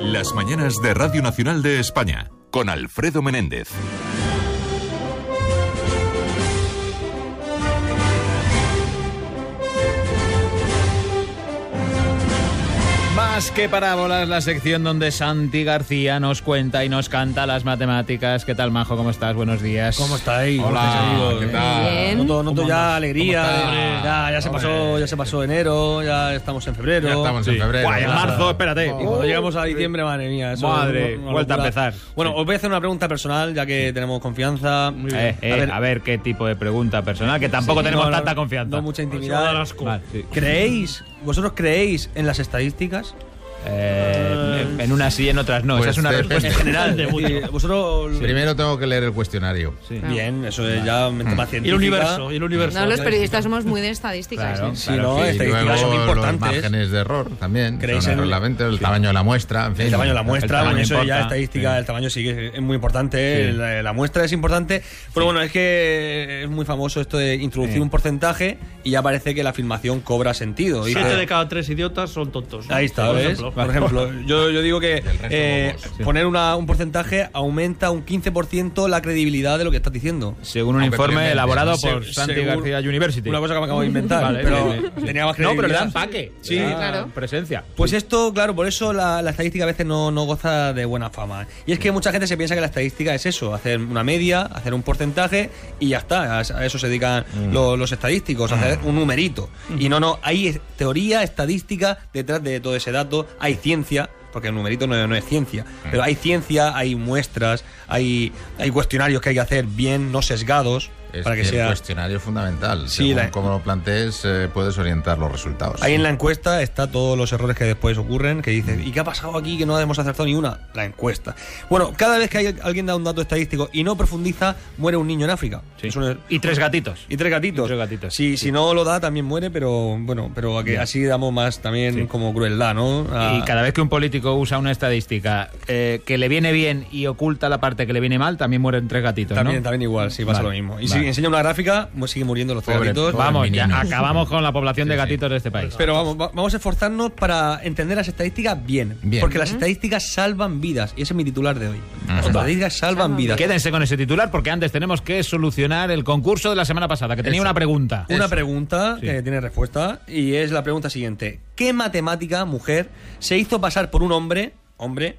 Las mañanas de Radio Nacional de España con Alfredo Menéndez. Más que parábolas, la sección donde Santi García nos cuenta y nos canta las matemáticas. ¿Qué tal, Majo? ¿Cómo estás? Buenos días. ¿Cómo estáis? ¿Cómo Hola? ¿qué tal? Bien. Noto, noto ya alegría. Ya, ya se pasó, ya se pasó enero, ya estamos en febrero. Ya estamos en febrero. Guay, en marzo, espérate. Y cuando llegamos a diciembre, madre mía. eso Madre, es una vuelta a empezar. Bueno, os voy a hacer una pregunta personal, ya que tenemos confianza. Eh, eh, a, ver, qué tipo de pregunta personal, que tampoco Sí, tenemos no, tanta confianza. No mucha intimidad. Vale, sí. ¿Creéis, vosotros creéis en las estadísticas? Eh, en unas sí, en otras no. Pues Esa es una respuesta. En general. decir, vosotros. Primero tengo que leer el cuestionario. Sí. Bien, eso es ya mente más Y científica. el universo, y el universo. No, los periodistas somos muy de estadísticas. Claro. ¿eh? Sí, Claro, no, y estadísticas luego son los importantes. márgenes de error también. ¿Creéis son en- el tamaño de la muestra, en fin. El tamaño de la El muestra, bueno, eso ya estadística, sí. el tamaño sí que es muy importante, Sí. la, la muestra es importante, pero bueno, es que es muy famoso esto de introducir Sí. un porcentaje y ya parece que la afirmación cobra sentido. Siete de cada tres idiotas son tontos. Ahí está, ¿ves? Ejemplo. Por ejemplo, yo, yo digo que eh, poner una- un porcentaje aumenta un 15% la credibilidad de lo que estás diciendo. Según un Aunque informe elaborado por Se- Santi según- García University. Una cosa que me acabo de inventar, Vale, pero tenía más No, pero le credibilidad. dan empaque. Sí, da claro. Presencia. Pues esto, claro, por eso la, la estadística a veces no, no goza de buena fama. Y es que mucha gente se piensa que la estadística es eso, hacer una media, hacer un porcentaje y ya está. A a eso se dedican lo- los, estadísticos, a hacer un numerito. Y no, no, hay teoría estadística detrás de todo ese dato, hay ciencia. Porque el numerito no, no es ciencia, pero hay ciencia, hay muestras, hay, hay cuestionarios que hay que hacer bien, no sesgados, Es para que que sea... el cuestionario es fundamental. Sí, Según la- cómo lo plantees, eh, puedes orientar los resultados. Ahí en la encuesta está todos los errores que después ocurren, que dices, ¿y qué ha pasado aquí que no hemos acertado ni una? La encuesta. Bueno, cada vez que hay- alguien da un dato estadístico y no profundiza, muere un niño en África. Sí. Es un- Y tres gatitos. y tres gatitos. Y tres gatitos, Si, si no lo da, también muere, pero bueno, pero a que así damos más también Sí. como crueldad, ¿no? A- Y cada vez que un político usa una estadística eh, que le viene bien y oculta la parte que le viene mal, también mueren tres gatitos, también, ¿no? también igual, sí, pasa Vale, lo mismo. Y vale. Si enseña una gráfica, siguen muriendo los gatitos. pobre Vamos, ya acabamos con la población de gatitos de este país. Pero vamos, va- vamos a esforzarnos para entender las estadísticas bien. Bien. Porque las estadísticas salvan vidas. Y ese es mi titular de hoy. Las estadísticas salvan vidas. Quédense con ese titular porque antes tenemos que solucionar el concurso de la semana pasada, que tenía Eso. una pregunta. Una Eso. pregunta Sí. que tiene respuesta y es la pregunta siguiente. ¿Qué matemática, mujer, se hizo pasar por un hombre, hombre,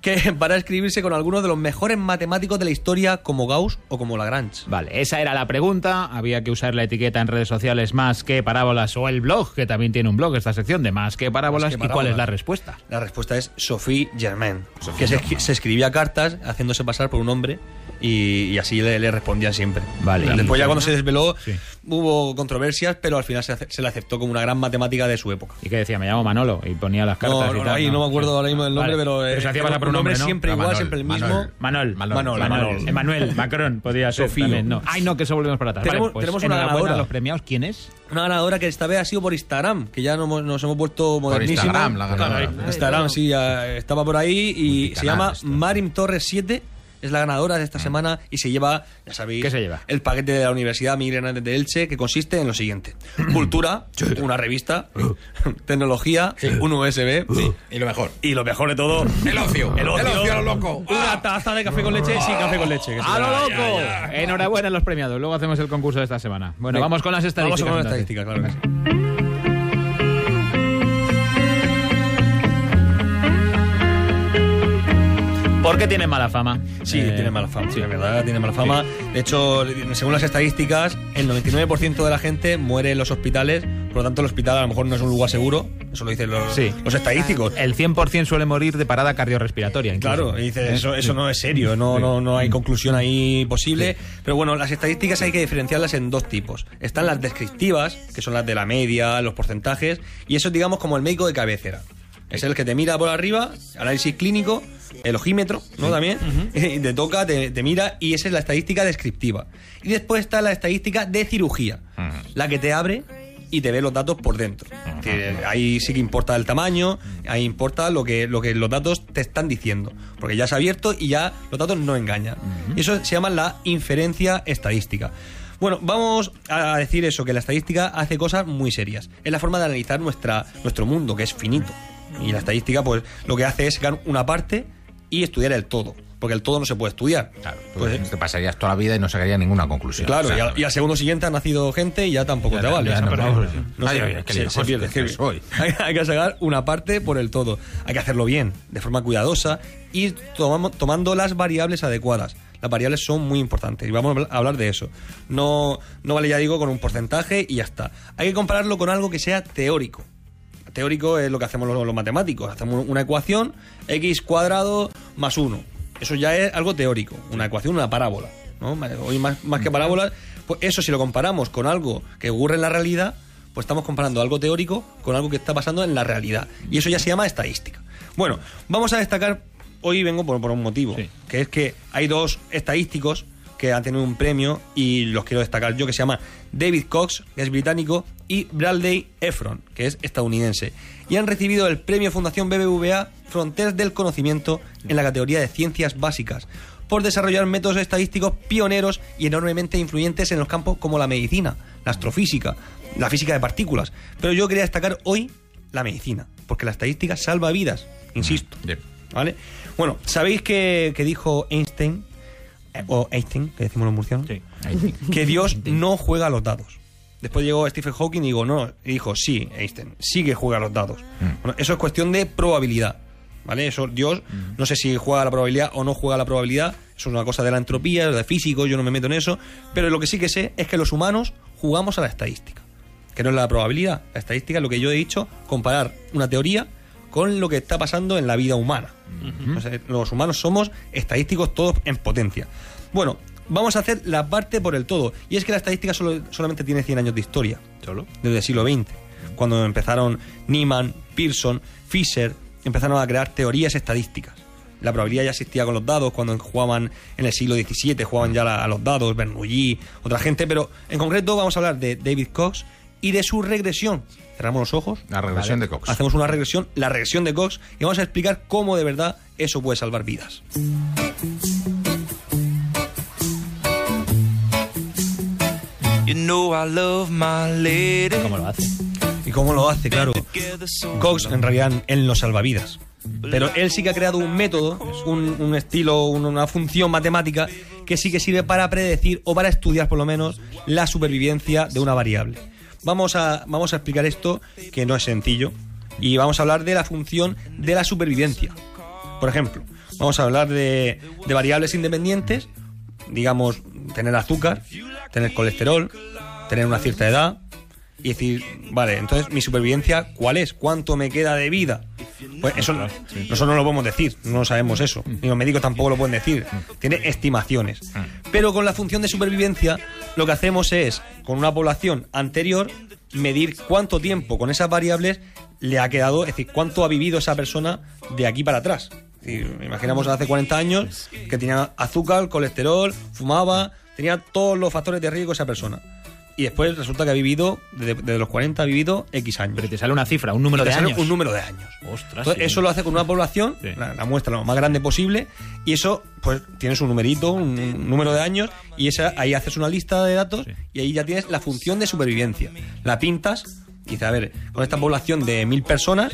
que para escribirse con algunos de los mejores matemáticos de la historia como Gauss o como Lagrange? Vale, esa era la pregunta. Había que usar la etiqueta en redes sociales más que parábolas o el blog, que también tiene un blog, esta sección de más que parábolas. Más que ¿Y cuál es la respuesta? La respuesta es Sophie Germain, que se, se escribía cartas haciéndose pasar por un hombre y, y así le, le respondían siempre. Vale. Después ya cuando se desveló Sí. hubo controversias, pero al final se, se le aceptó como una gran matemática de su época. Y que decía, me llamo Manolo, y ponía las cartas No, y tal. ahí no me acuerdo ahora mismo del nombre, Vale. pero, se hacía pasar por un nombre siempre igual, siempre el mismo. Manuel. Manuel. Manuel, Manuel, Manuel. Manuel. Emanuel, Macron, podía ser Sofío. también, no. Ay, no, que eso volvemos para atrás. Tenemos- Vale, pues tenemos una ganadora. los premiados. ¿Quién es? Una ganadora que esta vez ha sido por Instagram, que ya nos, hemos- nos hemos vuelto Por modernísimos. Instagram, la ganadora. Instagram, sí, ya estaba por ahí y se llama. Marim Torres 7. Es la ganadora de esta semana y se lleva, ya sabéis, ¿Qué se lleva? el paquete de la Universidad Miguel Hernández de Elche, que consiste en lo siguiente: cultura, una revista, tecnología, un USB Y lo mejor. y lo mejor de todo, El ocio. el ocio, a lo loco. una taza de café con leche, sí, café con leche. que ¡A lo loco! Enhorabuena a los premiados. Luego hacemos el concurso de esta semana. Bueno, Venga, vamos con las estadísticas. Vamos con las estadísticas, claro que sí. ¿Por qué tiene mala fama? Sí, Eh, tiene mala fama, sí. de verdad, tiene mala fama. De hecho, según las estadísticas, el 99% de la gente muere en los hospitales, por lo tanto el hospital a lo mejor no es un lugar seguro, eso lo dicen los, Sí. los estadísticos. El 100% suele morir de parada cardiorrespiratoria. incluso. Claro, y ¿Eh? eso, eso Sí. no es serio, no, no, no hay conclusión ahí posible. Pero bueno, las estadísticas hay que diferenciarlas en dos tipos. Están las descriptivas, que son las de la media, los porcentajes, y eso es, digamos, como el médico de cabecera. Es el que te mira por arriba, análisis clínico, el ojímetro, ¿no? También, te toca, te, te mira, y esa es la estadística descriptiva. Y después está la estadística de cirugía, la que te abre y te ve los datos por dentro. Que ahí sí que importa el tamaño, ahí importa lo que, lo que los datos te están diciendo. Porque ya se ha abierto y ya los datos no engañan. Y eso se llama la inferencia estadística. Bueno, vamos a decir eso, que la estadística hace cosas muy serias. Es la forma de analizar nuestra, nuestro mundo, que es finito. Y la estadística, pues, lo que hace es sacar una parte y estudiar el todo. Porque el todo no se puede estudiar. Claro, Pues, te pasarías toda la vida y no sacarías ninguna conclusión. Claro, O sea, y, al, y al segundo siguiente ha nacido gente y ya tampoco Ya te no, vale. ya no, Pero- vamos, no ay, se- ay, qué se- lío, se pierde, hostia, que- soy. Hay, hay que sacar una parte por el todo. Hay que hacerlo bien, de forma cuidadosa y tomamo- tomando las variables adecuadas. Las variables son muy importantes y vamos a hablar de eso. No, no vale, ya digo, con un porcentaje y ya está. Hay que compararlo con algo que sea teórico. Teórico es lo que hacemos los, los matemáticos. Hacemos una ecuación, x cuadrado más 1. Eso ya es algo teórico. Una ecuación, una parábola. ¿no? Hoy más, más que parábolas, pues eso si lo comparamos con algo que ocurre en la realidad, pues estamos comparando algo teórico con algo que está pasando en la realidad. Y eso ya se llama estadística. Bueno, vamos a destacar, hoy vengo por, por un motivo, Sí. que es que hay dos estadísticos que han tenido un premio y los quiero destacar yo, que se llama David Cox, que es británico, y Bradley Efron, que es estadounidense. Y han recibido el premio Fundación BBVA Fronteras del Conocimiento en la categoría de Ciencias Básicas, por desarrollar métodos estadísticos pioneros y enormemente influyentes en los campos como la medicina, la astrofísica, la física de partículas. Pero yo quería destacar hoy la medicina, porque la estadística salva vidas, insisto. Bien. ¿Vale? Bueno, ¿sabéis que, que dijo Einstein, o Einstein, que decimos los murcianos? Sí. Que Dios no juega a los dados. Después llegó Stephen Hawking y digo, no, y dijo, sí, Einstein, sí que juega a los dados. Bueno, eso es cuestión de probabilidad. ¿Vale? Eso, Dios, no sé si juega a la probabilidad o no juega a la probabilidad, eso es una cosa de la entropía, de físico, yo no me meto en eso, pero lo que sí que sé es que los humanos jugamos a la estadística, que no es la probabilidad, la estadística es lo que yo he dicho, comparar una teoría con lo que está pasando en la vida humana. Los humanos somos estadísticos todos en potencia. Bueno, vamos a hacer la parte por el todo, y es que la estadística solo- solamente tiene 100 años de historia ¿Solo? desde el siglo XX, cuando empezaron Niemann, Pearson, Fisher, empezaron a crear teorías estadísticas. La probabilidad ya existía con los dados cuando jugaban en el siglo XVII, jugaban ya la- a los dados, Bernoulli, otra gente, pero en concreto vamos a hablar de David Cox y de su regresión. Cerramos los ojos, La regresión de Cox. hacemos una regresión, la regresión de Cox, y vamos a explicar cómo de verdad eso puede salvar vidas. You know I love my lady. ¿Cómo lo hace? ¿Y cómo lo hace? Claro. Cox en realidad él no salva vidas. Pero él sí que ha creado un método, un, un estilo, un- una función matemática que sí que sirve para predecir o para estudiar por lo menos la supervivencia de una variable. Vamos a, vamos a explicar esto que no es sencillo y vamos a hablar de la función de la supervivencia. Por ejemplo, vamos a hablar de, de variables independientes, digamos, tener azúcar, tener colesterol, tener una cierta edad, y decir, vale, entonces mi supervivencia, ¿cuál es? ¿Cuánto me queda de vida? Pues eso no- nosotros no lo podemos decir, no sabemos eso, ni los médicos tampoco lo pueden decir, tiene estimaciones. Pero con la función de supervivencia, lo que hacemos es, con una población anterior, medir cuánto tiempo con esas variables le ha quedado, es decir, cuánto ha vivido esa persona de aquí para atrás. Es imaginamos hace 40 años que tenía azúcar, colesterol, fumaba, tenía todos los factores de riesgo esa persona. Y después resulta que ha vivido, desde, desde los 40 ha vivido X años. Pero te sale una cifra, un número de años. Un número de años. Ostras. Entonces, sí. eso lo hace con una población, Sí. la, la muestra lo más grande posible, y eso, pues, tienes un numerito, un, un número de años, y esa, ahí haces una lista de datos, y ahí ya tienes la función de supervivencia. La pintas, y dices, a ver, con esta población de mil personas,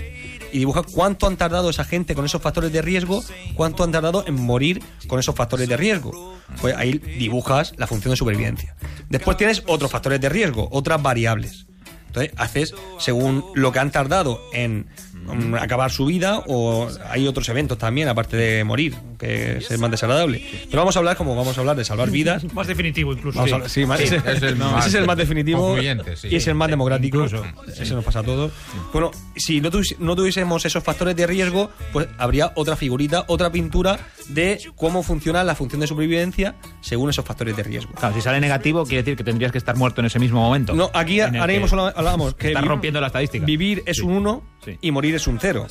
y dibujas cuánto han tardado esa gente con esos factores de riesgo, cuánto han tardado en morir con esos factores de riesgo. Pues ahí dibujas la función de supervivencia. Después tienes otros factores de riesgo, otras variables. Entonces haces según lo que han tardado en acabar su vida o hay otros eventos también aparte de morir que es el más desagradable. Pero vamos a hablar como vamos a hablar de salvar vidas. Más definitivo incluso. Vamos a sí, más- Sí, ese, es el más- ese es el más definitivo sí. y es el más democrático. incluso. Ese nos pasa a todos. Bueno, si no, tuvis- no tuviésemos esos factores de riesgo, pues habría otra figurita, otra pintura de cómo funciona la función de supervivencia según esos factores de riesgo. Claro, si sale negativo, quiere decir que tendrías que estar muerto en ese mismo momento. No, aquí ahora que mismo hablábamos que Está vi- rompiendo la estadística. Vivir es Sí. un 1 Sí. y morir es un 0.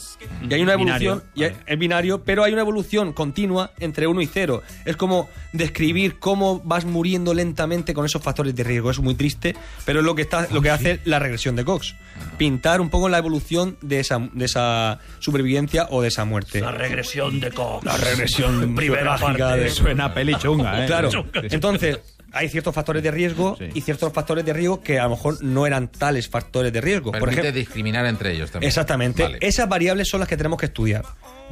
Y hay una Binario, evolución, y hay- vale. es binario, pero hay una evolución continua entre 1 y 0. Es como describir cómo vas muriendo lentamente con esos factores de riesgo. Es muy triste, pero es lo que, está, lo que hace la regresión de Cox. Pintar un poco la evolución de esa, de esa supervivencia o de esa muerte. La regresión de Cox. La regresión Primera parte. de- Suena peli chunga, ¿eh? Claro. Entonces, hay ciertos factores de riesgo Sí. y ciertos factores de riesgo que a lo mejor no eran tales factores de riesgo. Por Permite ejemplo, discriminar entre ellos también. Exactamente. Vale. Esas variables son las que tenemos que estudiar.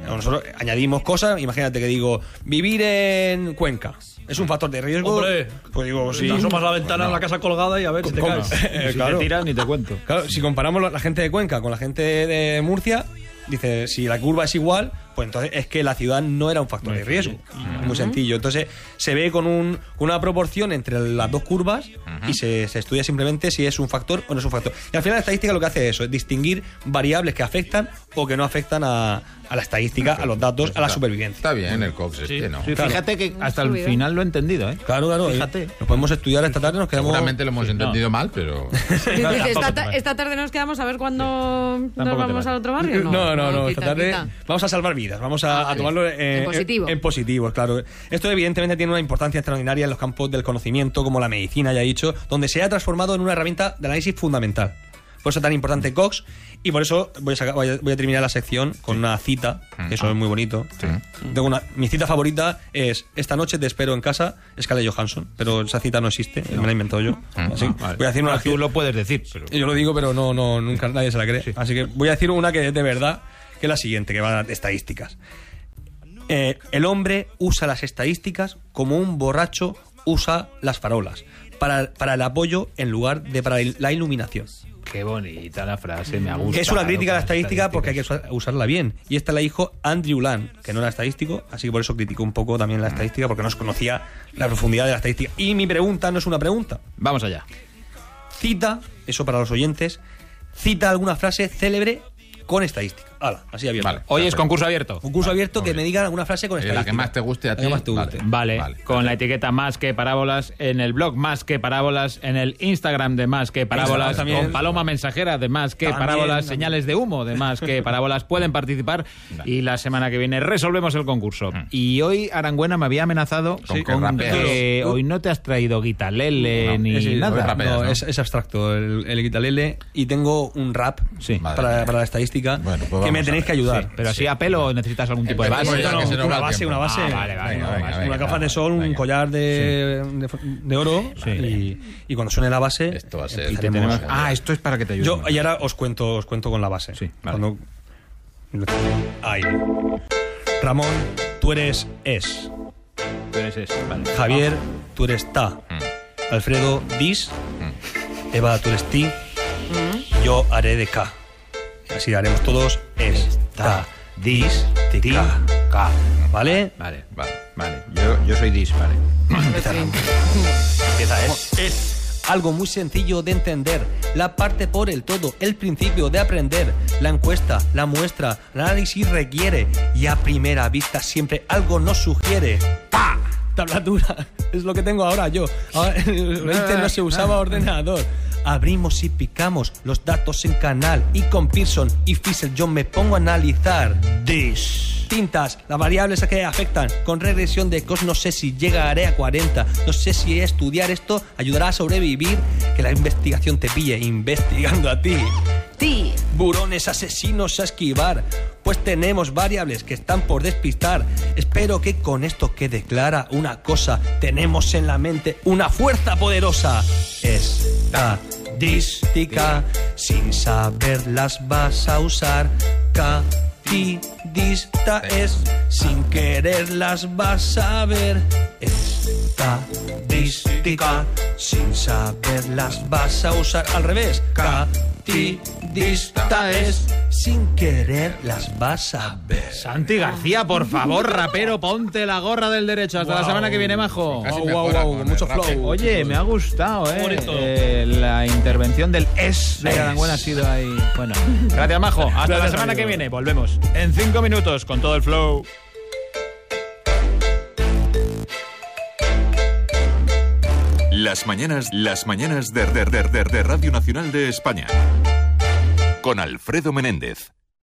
Nosotros añadimos cosas, imagínate que digo, vivir en Cuenca. ¿Es un factor de riesgo? Hombre, pues digo, Si sí. te asomas a la ventana en la casa colgada y a ver si te caes. Si claro. te tiras, ni te cuento. Claro, si comparamos la la gente de Cuenca con la gente de Murcia, dice, si la curva es igual, pues entonces es que la ciudad no era un factor de riesgo. Muy sencillo. Entonces se ve con un- una proporción entre las dos curvas y se, se estudia simplemente si es un factor o no es un factor. Y al final la estadística lo que hace es eso, es distinguir variables que afectan o que no afectan a, a la estadística, a los datos, a la supervivencia. Está bien el Cox este, ¿no? Sí, fíjate que hasta el final lo he entendido, ¿eh? Claro, claro. Fíjate. eh, Lo podemos estudiar esta tarde, nos quedamos... Seguramente lo hemos entendido mal, pero... Esta, ta- esta tarde nos quedamos a ver cuándo nos vamos al otro barrio. No, No, no, Esta tarde quita. vamos a salvar vidas. Vamos a, Ah, a tomarlo eh, En positivo. En, positivo, claro. Esto evidentemente tiene una importancia extraordinaria en los campos del conocimiento, como la medicina, ya he dicho, donde se ha transformado en una herramienta de análisis fundamental. Por eso es tan importante Cox y por eso voy a, sacar- voy a- voy a terminar la sección con una cita, que eso es muy bonito. Tengo una, mi cita favorita es Esta noche te espero en casa, Scarlett Johansson, pero esa cita no existe, me la he inventado yo. Así, Vale. voy a decir una Ah, tú lo puedes decir, pero... yo lo digo, pero no, no, nunca nadie se la cree. Así que voy a decir una que es de verdad, que es la siguiente, que va de estadísticas. Eh, el hombre usa las estadísticas como un borracho usa las farolas, para, para el apoyo en lugar de para la iluminación. Qué bonita la frase, me ha gustado. Que es una crítica a la estadística porque hay que usarla bien. Y esta la dijo Andrew Land, que no era estadístico, así que por eso criticó un poco también la estadística, porque no se conocía la profundidad de la estadística. Y mi pregunta no es una pregunta, Vamos allá. cita, eso para los oyentes, cita alguna frase célebre con estadística. Hala, así abierto. Vale. Hoy es concurso abierto. Concurso abierto que me digan alguna frase con Eh, estadística. la que más te guste a La ti. que más te guste. Vale, Vale. con la etiqueta más que parábolas en el blog más que parábolas en el Instagram de más que parábolas Instagram también. con paloma mensajera de más que También, parábolas también. señales de humo de más que parábolas pueden participar y la semana que viene resolvemos el concurso y hoy Arangüena me había amenazado Con que con rapeas. que hoy no te has traído guitarlele No, ni Es, nada rapeas, no, ¿no? es, es abstracto el, el guitarlele y tengo un rap Sí. Para, para la estadística Bueno, pues que me tenéis que ayudar. pero así a pelo o necesitas algún tipo de base No, una base, una base. Ah, vale, vale, Venga, no, venga, base. venga, una gafa de sol, un collar de, de, de oro Sí. y, y cuando suene la base Esto va a ser- empezaremos. Tenemos- ah esto es para que te ayude Yo y ahora os cuento, os cuento con la base. Sí, vale. Cuando- Ahí. Ramón, tú eres es. Tú eres ese, vale. Javier, tú eres ta. Mm. Alfredo, dis. Eva, tú eres ti. Yo haré de K. Así haremos todos es, ta, dis, ti, K. K. ¿Vale? Vale, vale, vale. Yo, yo soy dis, vale. Empieza es. Es algo muy sencillo de entender. La parte por el todo, el principio de aprender. La encuesta, la muestra, el análisis requiere. Y a primera vista siempre algo nos sugiere. ¡Pa! Tablatura. Es lo que tengo ahora yo. Ahora, antes no se usaba ordenador. Abrimos y picamos los datos en canal. Y con Pearson y Fisher yo me pongo a analizar. This. Tintas, las variables a que afectan. Con regresión de cos no sé si llegaré a 40. No sé si estudiar esto ayudará a sobrevivir. Que la investigación te pille investigando a ti. Ti. Burones asesinos a esquivar. Pues tenemos variables que están por despistar. Espero que con esto quede clara una cosa. Tenemos en la mente una fuerza poderosa. Estadística. Sin saberlas vas a usar. Catidista es. Sin quererlas vas a ver. Estadística. Sin saberlas vas a usar. Al revés. Catidista es. Sin quererlas vas a ver. Santi García, por favor, rapero, ponte la gorra del derecho. Hasta la semana que viene, majo. Casi Wow, wow, mucho flow. Oye, me ha gustado, ¿eh? Eh, la intervención del es de Arangüena ha sido ahí. Bueno, gracias, Majo. Hasta la semana amigo. que viene. Volvemos en cinco minutos con todo el flow. Las mañanas, las mañanas de, de, Radio Nacional de España. Con Alfredo Menéndez.